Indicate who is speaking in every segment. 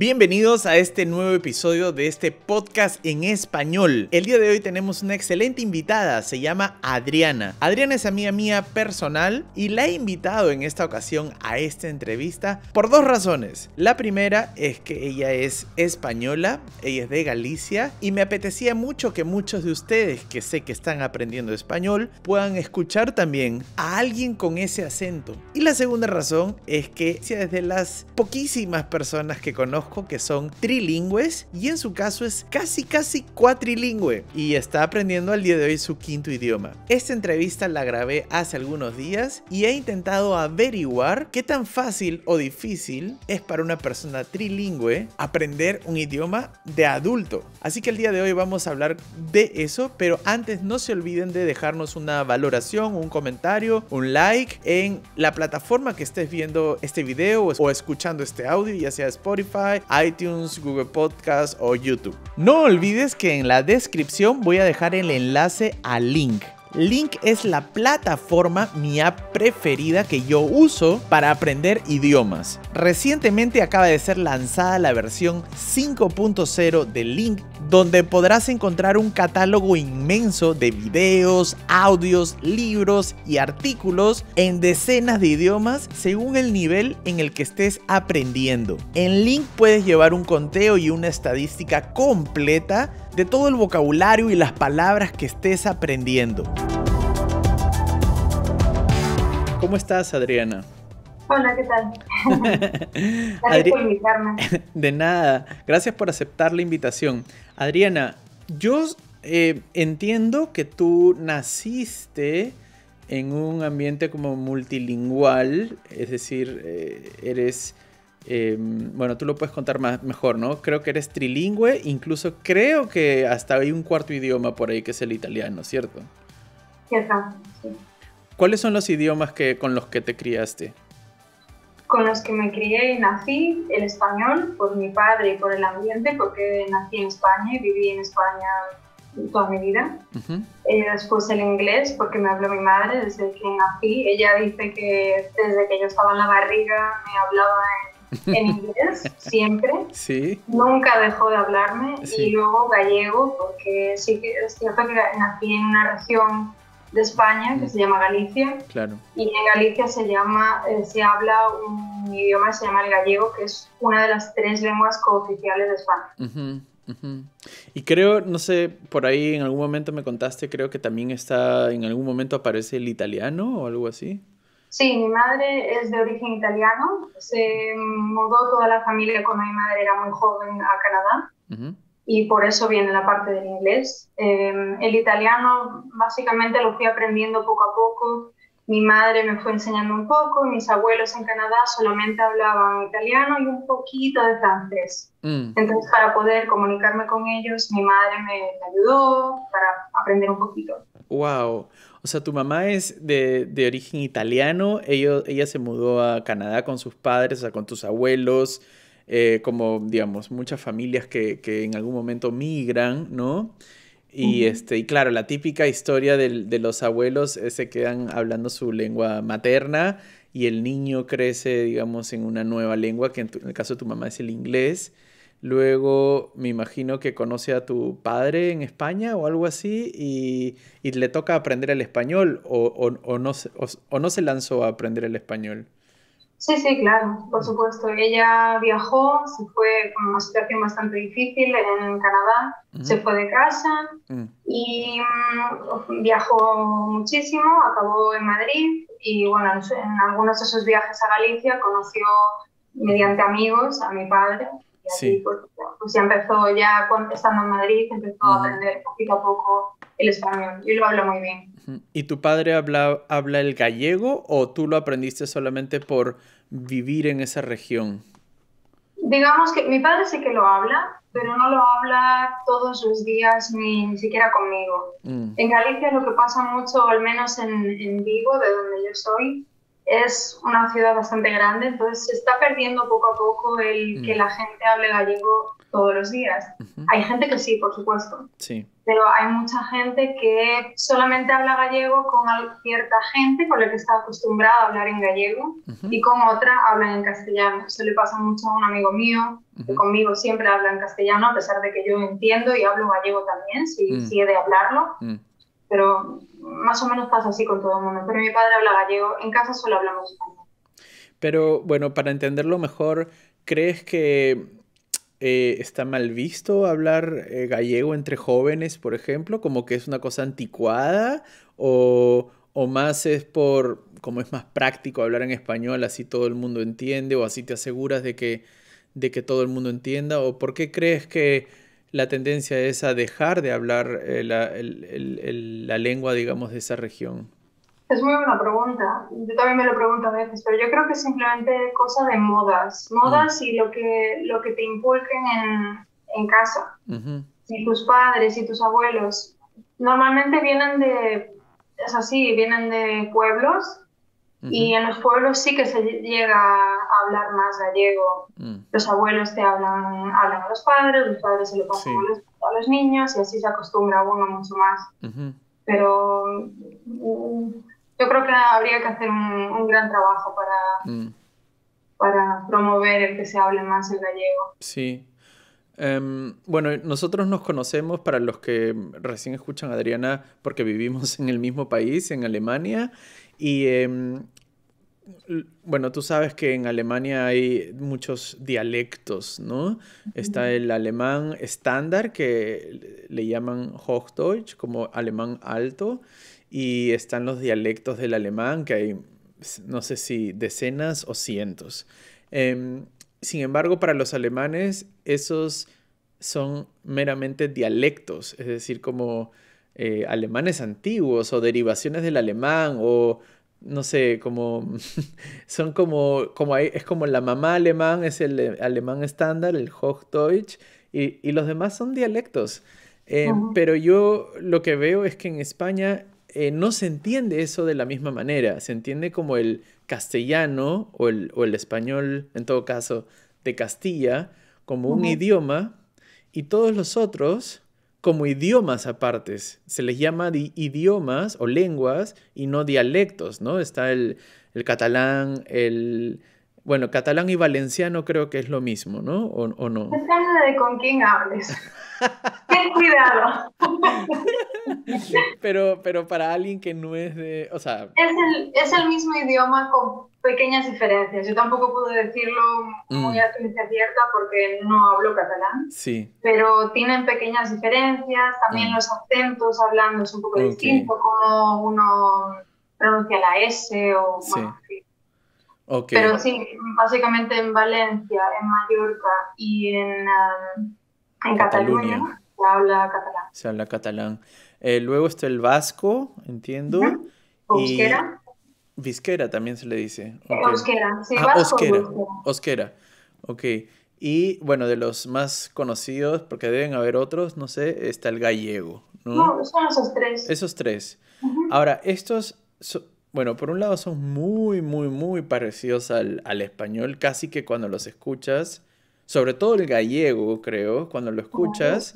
Speaker 1: Bienvenidos a este nuevo episodio de este podcast en español. El día de hoy tenemos una excelente invitada, se llama Adriana. Adriana es amiga mía personal y la he invitado en esta ocasión a esta entrevista por dos razones. La primera es que ella es española, ella es de Galicia y me apetecía mucho que muchos de ustedes que sé que están aprendiendo español puedan escuchar también a alguien con ese acento. Y la segunda razón es que desde las poquísimas personas que conozco que son trilingües y en su caso es casi casi cuatrilingüe y está aprendiendo al día de hoy su quinto idioma. Esta entrevista la grabé hace algunos días y he intentado averiguar qué tan fácil o difícil es para una persona trilingüe aprender un idioma de adulto. Así que el día de hoy vamos a hablar de eso, pero antes no se olviden de dejarnos una valoración, un comentario, un like en la plataforma que estés viendo este video o escuchando este audio, ya sea Spotify, iTunes, Google Podcast o YouTube. No olvides que en la descripción voy a dejar el enlace al link Link es la plataforma, mi app preferida que yo uso para aprender idiomas. Recientemente acaba de ser lanzada la versión 5.0 de Link, donde podrás encontrar un catálogo inmenso de videos, audios, libros y artículos en decenas de idiomas según el nivel en el que estés aprendiendo. En Link puedes llevar un conteo y una estadística completa de todo el vocabulario y las palabras que estés aprendiendo. ¿Cómo estás, Adriana?
Speaker 2: Hola, ¿qué tal? Gracias por invitarme.
Speaker 1: De nada, gracias por aceptar la invitación. Adriana, yo eh, entiendo que tú naciste en un ambiente como multilingüal, es decir, eh, eres Em, bueno, tú lo puedes contar más, mejor, ¿no? Creo que eres trilingüe, incluso creo que hasta hay un cuarto idioma por ahí que es el italiano, ¿cierto?
Speaker 2: Cierto, sí.
Speaker 1: ¿Cuáles son los idiomas que, con los que te criaste?
Speaker 2: Con los que me crié y nací, el español, por mi padre y por el ambiente, porque nací en España y viví en España toda mi vida. Eh, después el inglés, porque me habló mi madre desde que nací. Ella dice que desde que yo estaba en la barriga me hablaba en en inglés siempre.
Speaker 1: Sí.
Speaker 2: Nunca dejó de hablarme. Y luego gallego, porque sí que es cierto que nací en una región de España que se llama Galicia.
Speaker 1: Claro.
Speaker 2: Y en Galicia se llama, eh, se habla un idioma que se llama el gallego, que es una de las tres lenguas cooficiales de España.
Speaker 1: Y creo, no sé, por ahí en algún momento me contaste, creo que también está, en algún momento aparece el italiano o algo así.
Speaker 2: Sí, mi madre es de origen italiano. Se mudó toda la familia cuando mi madre era muy joven a Canadá y por eso viene la parte del inglés. Em, el italiano básicamente lo fui aprendiendo poco a poco. Mi madre me fue enseñando un poco, mis abuelos en Canadá solamente hablaban italiano y un poquito de francés. Mm. Entonces, para poder comunicarme con ellos, mi madre me, me ayudó para aprender un poquito.
Speaker 1: ¡Wow! O sea, tu mamá es de, de origen italiano, ella, ella se mudó a Canadá con sus padres, o sea, con tus abuelos, eh, como, digamos, muchas familias que, que, en algún momento migran, ¿no? Y, este, y claro, la típica historia de, de los abuelos eh, se quedan hablando su lengua materna y el niño crece, digamos, en una nueva lengua, que en, en el caso de tu mamá es el inglés. Luego me imagino que conoce a tu padre en España o algo así y, y le toca aprender el español o, o, no, o, no se lanzó a aprender el español.
Speaker 2: Sí, sí, claro, por supuesto. Ella viajó, se fue con una situación bastante difícil en Canadá, se fue de casa mm. y mm, viajó muchísimo, acabó en Madrid y bueno, en algunos de esos viajes a Galicia conoció mediante amigos a mi padre sí. pues, pues, ya empezó, ya cuando estando en Madrid, empezó a aprender poquito a poco el español y lo habla muy bien.
Speaker 1: ¿Y tu padre habla, habla el gallego o tú lo aprendiste solamente por vivir en esa región?
Speaker 2: Digamos que mi padre sí que lo habla, pero no lo habla todos los días ni, ni siquiera conmigo. Mm. En Galicia lo que pasa mucho, al menos en, en Vigo, de donde yo soy, es una ciudad bastante grande, entonces se está perdiendo poco a poco el que mm. la gente hable gallego todos los días. Hay gente que sí, por supuesto.
Speaker 1: Sí.
Speaker 2: Pero hay mucha gente que solamente habla gallego con cierta gente con la que está acostumbrada a hablar en gallego y con otra hablan en castellano. Eso le pasa mucho a un amigo mío, que conmigo siempre habla en castellano, a pesar de que yo entiendo y hablo gallego también, si, mm. si he de hablarlo. Mm. Pero más o menos pasa así con todo el mundo. Pero mi padre habla gallego, en casa solo hablamos español.
Speaker 1: Pero bueno, para entenderlo mejor, ¿crees que eh, está mal visto hablar eh, gallego entre jóvenes, por ejemplo, como que es una cosa anticuada o, o, más es por, como es más práctico hablar en español, así todo el mundo entiende o así te aseguras de que, de que todo el mundo entienda o por qué crees que la tendencia es a dejar de hablar eh, la, la lengua, digamos, de esa región?
Speaker 2: Es muy buena pregunta. Yo también me lo pregunto a veces, pero yo creo que es simplemente cosa de modas. Modas mm. y lo que, lo que te inculquen en, en casa. Si tus padres y tus abuelos normalmente vienen de, es así, vienen de pueblos y en los pueblos sí que se llega a hablar más gallego. Mm. Los abuelos te hablan, hablan a los padres, los padres se lo pasan a, los, niños y así se acostumbra uno mucho más. Pero mm, yo creo que habría que hacer un, gran trabajo para, mm. para promover el que se hable más el gallego.
Speaker 1: Sí. Em, bueno, nosotros nos conocemos, para los que recién escuchan a Adriana, porque vivimos en el mismo país, en Alemania, y em, bueno, tú sabes que en Alemania hay muchos dialectos, ¿no? Está el alemán estándar, que le llaman Hochdeutsch, como alemán alto, y están los dialectos del alemán, que hay no sé si decenas o cientos. Em, sin embargo, para los alemanes, esos son meramente dialectos, es decir, como eh, alemanes antiguos o derivaciones del alemán o no sé, como son como, como es como la mamá alemán es el alemán estándar, el Hochdeutsch, y, y los demás son dialectos. Em, pero yo lo que veo es que en España eh, no se entiende eso de la misma manera. Se entiende como el castellano o el, o el español, en todo caso, de Castilla, como un idioma y todos los otros como idiomas apartes. Se les llama idiomas o lenguas y no dialectos, ¿no? Está el, el catalán, el, bueno, catalán y valenciano creo que es lo mismo, ¿no? ¿O, o no?
Speaker 2: Depende de con quién hables. Ten cuidado.
Speaker 1: pero, pero para alguien que no es de, o sea...
Speaker 2: Es el, es el mismo idioma con pequeñas diferencias. Yo tampoco puedo decirlo muy mm. a ciencia cierta porque no hablo catalán.
Speaker 1: Sí.
Speaker 2: Pero tienen pequeñas diferencias. También mm. los acentos hablando es un poco distinto, como uno pronuncia la S o... Sí. Pero sí, básicamente en Valencia, en Mallorca y en, um, en Cataluña. se habla catalán.
Speaker 1: Se habla catalán. Eh, luego está el vasco, entiendo.
Speaker 2: Euskera.
Speaker 1: Visquera también se le dice.
Speaker 2: Euskera, sí, ah, vasco
Speaker 1: Euskera. Ok. Y bueno, de los más conocidos, porque deben haber otros, no sé, está el gallego.
Speaker 2: No, son esos tres.
Speaker 1: Esos tres. Ahora, estos bueno, por un lado son muy, muy, muy parecidos al, español, casi que cuando los escuchas, sobre todo el gallego, creo, cuando lo escuchas,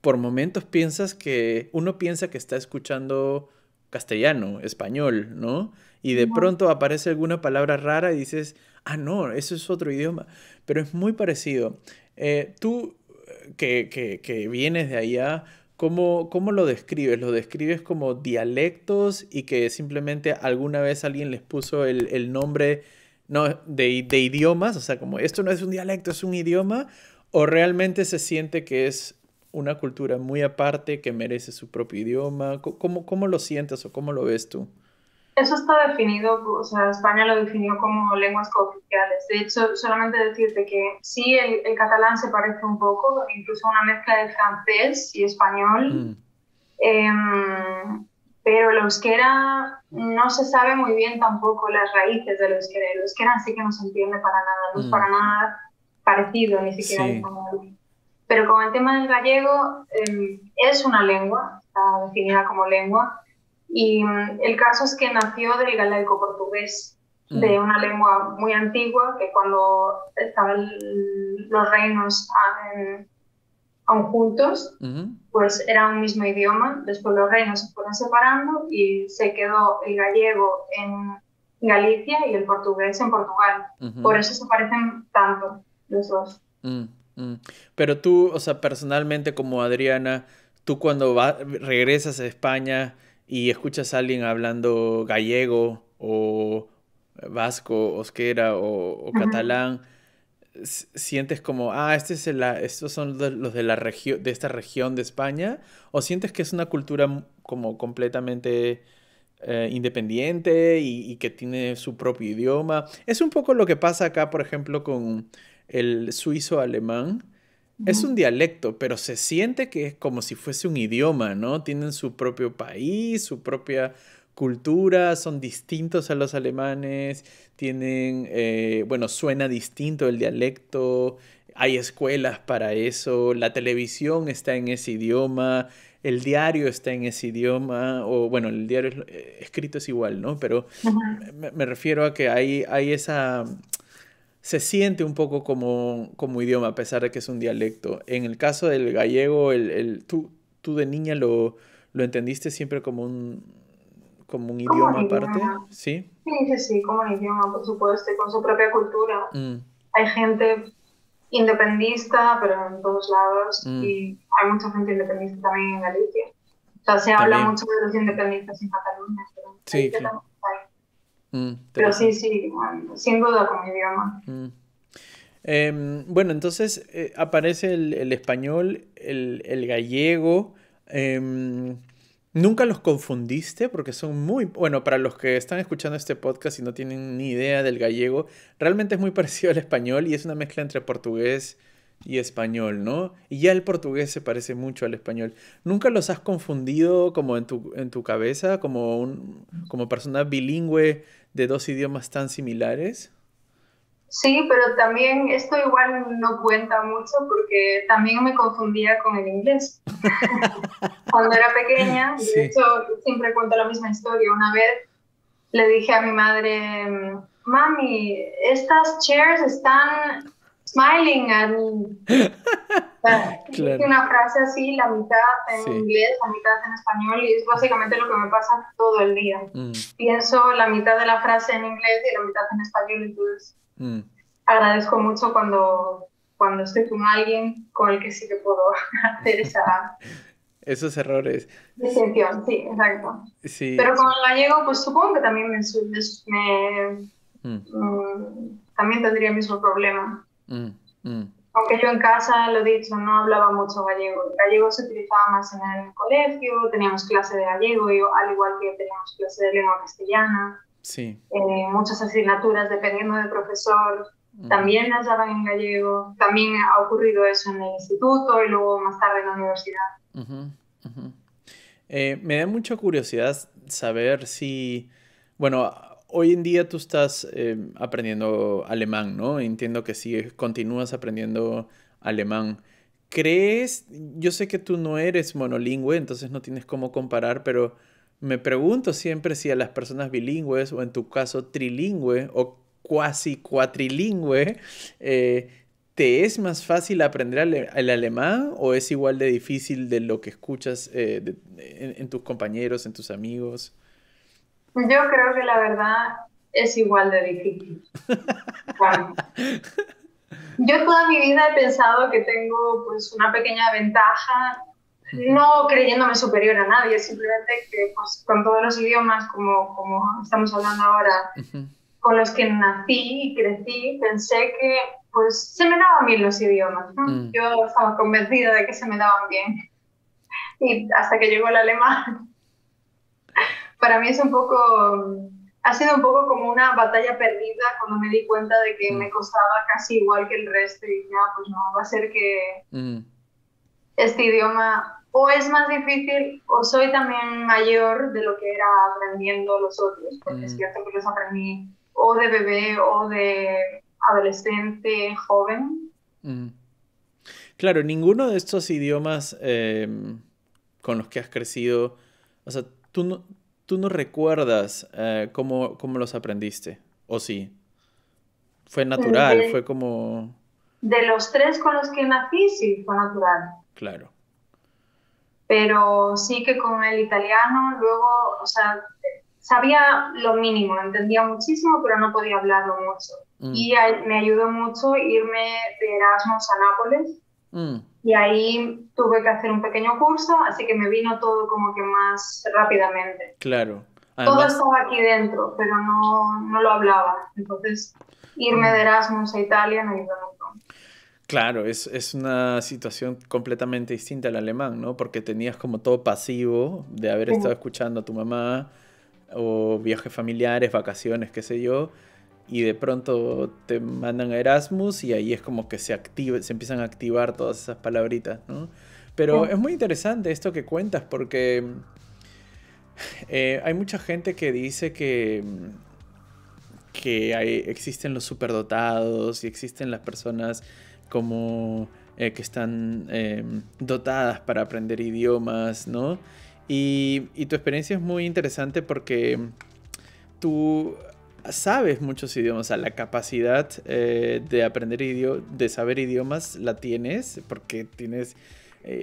Speaker 1: por momentos piensas que, uno piensa que está escuchando castellano, español, ¿no? Y de pronto aparece alguna palabra rara y dices, ah, no, eso es otro idioma, pero es muy parecido. Eh, tú, que, que, que vienes de allá, ¿Cómo, ¿Cómo, lo describes? ¿Lo describes como dialectos y que simplemente alguna vez alguien les puso el, el nombre no, de, de, idiomas? O sea, como esto no es un dialecto, es un idioma. ¿O realmente se siente que es una cultura muy aparte que merece su propio idioma? ¿Cómo, cómo lo sientes o cómo lo ves tú?
Speaker 2: Eso está definido, o sea, España lo definió como lenguas cooficiales. De hecho, solamente decirte que sí, el, catalán se parece un poco, incluso una mezcla de francés y español, mm. em, pero el euskera no se sabe muy bien tampoco las raíces del euskera. El euskera sí que no se entiende para nada, no es mm. para nada parecido ni siquiera Pero con el tema del gallego, em, es una lengua, está definida como lengua, y mm, el caso es que nació del galaico portugués. de una lengua muy antigua que cuando estaban los reinos aún juntos, pues era un mismo idioma. Después los reinos se fueron separando y se quedó el gallego en Galicia y el portugués en Portugal. Por eso se parecen tanto los dos. Mm,
Speaker 1: mm. Pero tú, o sea, personalmente como Adriana, tú cuando regresas a España y escuchas a alguien hablando gallego o vasco, osquera o, catalán, sientes como, ah, este es estos son los de, la región, de esta región de España, o sientes que es una cultura como completamente eh, independiente y, que tiene su propio idioma. Es un poco lo que pasa acá, por ejemplo, con el suizo alemán. Es un dialecto, pero se siente que es como si fuese un idioma, ¿no? Tienen su propio país, su propia cultura, son distintos a los alemanes, tienen, eh, bueno, suena distinto el dialecto, hay escuelas para eso, la televisión está en ese idioma, el diario está en ese idioma, o bueno, el diario eh, escrito es igual, ¿no? Pero me, refiero a que hay, hay esa... Se siente un poco como, como idioma, a pesar de que es un dialecto. En el caso del gallego, el, el tú, tú de niña lo, lo entendiste siempre como un, como un idioma aparte,
Speaker 2: ¿sí? Sí, sí, como un idioma, por supuesto, con su propia cultura. Mm. Hay gente independista, pero en todos lados, mm. y hay mucha gente independista también en Galicia. O sea, se habla mucho de los independentistas en Cataluña, pero sí, claro. Mm, pero sí, sí, sin duda como idioma.
Speaker 1: Mm. Em, bueno, entonces eh, aparece el, el español, el, el gallego. Eh, ¿Nunca los confundiste? Porque son muy... Bueno, para los que están escuchando este podcast y no tienen ni idea del gallego, realmente es muy parecido al español y es una mezcla entre portugués y español, ¿no? Y ya el portugués se parece mucho al español. ¿Nunca los has confundido como en tu, en tu cabeza, como, un, como persona bilingüe de dos idiomas tan similares?
Speaker 2: Sí, pero también esto igual no cuenta mucho porque también me confundía con el inglés. Cuando era pequeña, de hecho siempre cuento la misma historia. Una vez le dije a mi madre, mami, estas chairs están smiling at me. Una frase así, la mitad en inglés, la mitad en español, y es básicamente lo que me pasa todo el día. Mm. Pienso la mitad de la frase en inglés y la mitad en español, entonces Mm. Agradezco mucho cuando, cuando estoy con alguien con el que sí que puedo hacer esa...
Speaker 1: Esos errores.
Speaker 2: Distinción, sí, exacto. Pero con el gallego, pues supongo que también me... Mm. Mm, también tendría el mismo problema. Aunque yo en casa, lo he dicho, no hablaba mucho gallego. El gallego se utilizaba más en el colegio, teníamos clase de gallego, al igual que teníamos clase de lengua castellana. Sí. Eh, muchas asignaturas, dependiendo del profesor, también las daban en gallego. También ha ocurrido eso en el instituto y luego más tarde en la universidad.
Speaker 1: Eh, me da mucha curiosidad saber si, bueno, hoy en día tú estás eh, aprendiendo alemán, ¿no? Entiendo que sí, continúas aprendiendo alemán. ¿Crees? Yo sé que tú no eres monolingüe, entonces no tienes cómo comparar, pero me pregunto siempre si a las personas bilingües o en tu caso trilingüe o cuasi cuatrilingüe, eh, ¿te es más fácil aprender el alemán o es igual de difícil de lo que escuchas eh, en, tus compañeros, en tus amigos?
Speaker 2: Yo creo que la verdad es igual de difícil. Yo toda mi vida he pensado que tengo pues una pequeña ventaja no creyéndome superior a nadie, simplemente que pues, con todos los idiomas, como, como estamos hablando ahora, con los que nací y crecí, pensé que pues se me daban bien los idiomas. Mm. Yo estaba convencida de que se me daban bien. Y hasta que llegó el alemán, para mí es un poco, ha sido un poco como una batalla perdida cuando me di cuenta de que mm. me costaba casi igual que el resto y ya, pues no, va a ser que mm. este idioma o es más difícil o soy también mayor de lo que era aprendiendo los otros, porque es mm. cierto que los aprendí o de bebé o de adolescente, joven.
Speaker 1: Claro, ninguno de estos idiomas em, con los que has crecido, o sea, tú no, tú no recuerdas eh, cómo, cómo, los aprendiste. ¿O sí? Fue natural, fue como...
Speaker 2: De los tres con los que nací, sí, fue natural.
Speaker 1: Claro.
Speaker 2: Pero sí que con el italiano, luego, o sea, sabía lo mínimo, entendía muchísimo, pero no podía hablarlo mucho. Mm. Y me ayudó mucho irme de Erasmus a Nápoles. Mm. Y ahí tuve que hacer un pequeño curso, así que me vino todo como que más rápidamente.
Speaker 1: Claro.
Speaker 2: Todo estaba aquí dentro, pero no, no lo hablaba. Entonces, irme de Erasmus a Italia me ayudó mucho.
Speaker 1: Claro, es, es, una situación completamente distinta al alemán, ¿no? Porque tenías como todo pasivo de haber estado escuchando a tu mamá o viajes familiares, vacaciones, qué sé yo, y de pronto te mandan a Erasmus y ahí es como que se activa, se empiezan a activar todas esas palabritas, ¿no? Pero es muy interesante esto que cuentas porque eh, hay mucha gente que dice que, que hay, existen los superdotados y existen las personas como eh, que están eh, dotadas para aprender idiomas, ¿no? Y, tu experiencia es muy interesante porque tú sabes muchos idiomas, o sea, la capacidad de aprender idiomas, de saber idiomas la tienes porque tienes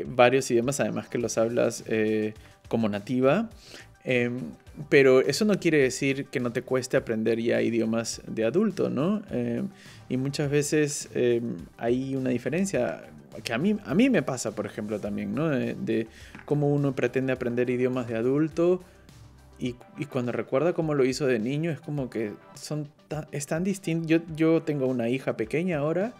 Speaker 1: varios idiomas, además que los hablas como nativa. Em, pero eso no quiere decir que no te cueste aprender ya idiomas de adulto, ¿no? Em, y muchas veces em, hay una diferencia que a mí, a mí me pasa, por ejemplo, también, ¿no? De, cómo uno pretende aprender idiomas de adulto y, y, cuando recuerda cómo lo hizo de niño es como que son tan, es tan distinto. Yo, yo tengo una hija pequeña ahora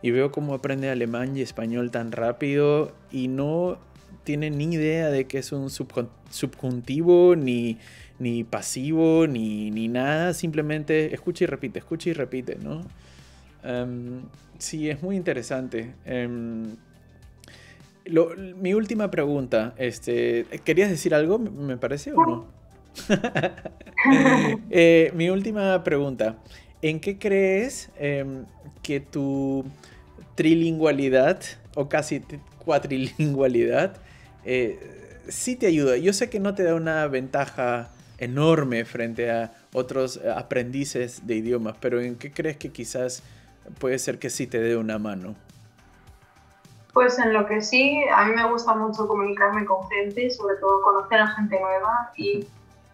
Speaker 1: y veo cómo aprende alemán y español tan rápido y no tiene ni idea de que es un subjuntivo, ni, ni pasivo, ni, ni, nada. Simplemente escucha y repite, escucha y repite, ¿no? Em, sí, es muy interesante. Em, mi última pregunta, este, ¿querías decir algo, me parece, o no? Eh, mi última pregunta, ¿en qué crees em, que tu trilingualidad o casi cuatrilingualidad eh, sí te ayuda. Yo sé que no te da una ventaja enorme frente a otros eh, aprendices de idiomas, pero ¿en qué crees que quizás puede ser que sí te dé una mano?
Speaker 2: Pues en lo que sí, a mí me gusta mucho comunicarme con gente, sobre todo conocer a gente nueva y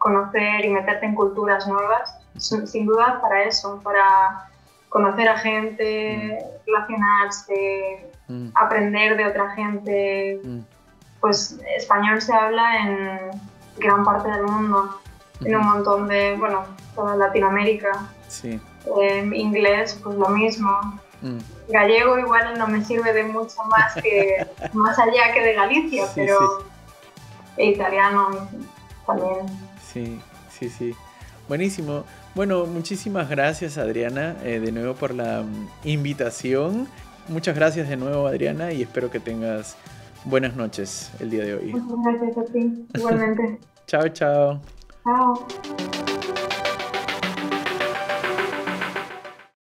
Speaker 2: conocer y meterte en culturas nuevas, sin duda para eso, para conocer a gente, mm. relacionarse, mm. aprender de otra gente, mm pues español se habla en gran parte del mundo, en un montón de, bueno, toda Latinoamérica.
Speaker 1: Sí.
Speaker 2: Eh, inglés, pues lo mismo. Mm. Gallego igual no me sirve de mucho más que más allá que de Galicia, pero e italiano también.
Speaker 1: Sí, sí, sí. Buenísimo. Bueno, muchísimas gracias Adriana eh, de nuevo por la mm, invitación. Muchas gracias de nuevo Adriana y espero que tengas buenas noches el día de hoy.
Speaker 2: Muchas gracias a ti, igualmente.
Speaker 1: chao, chao.
Speaker 2: Chao.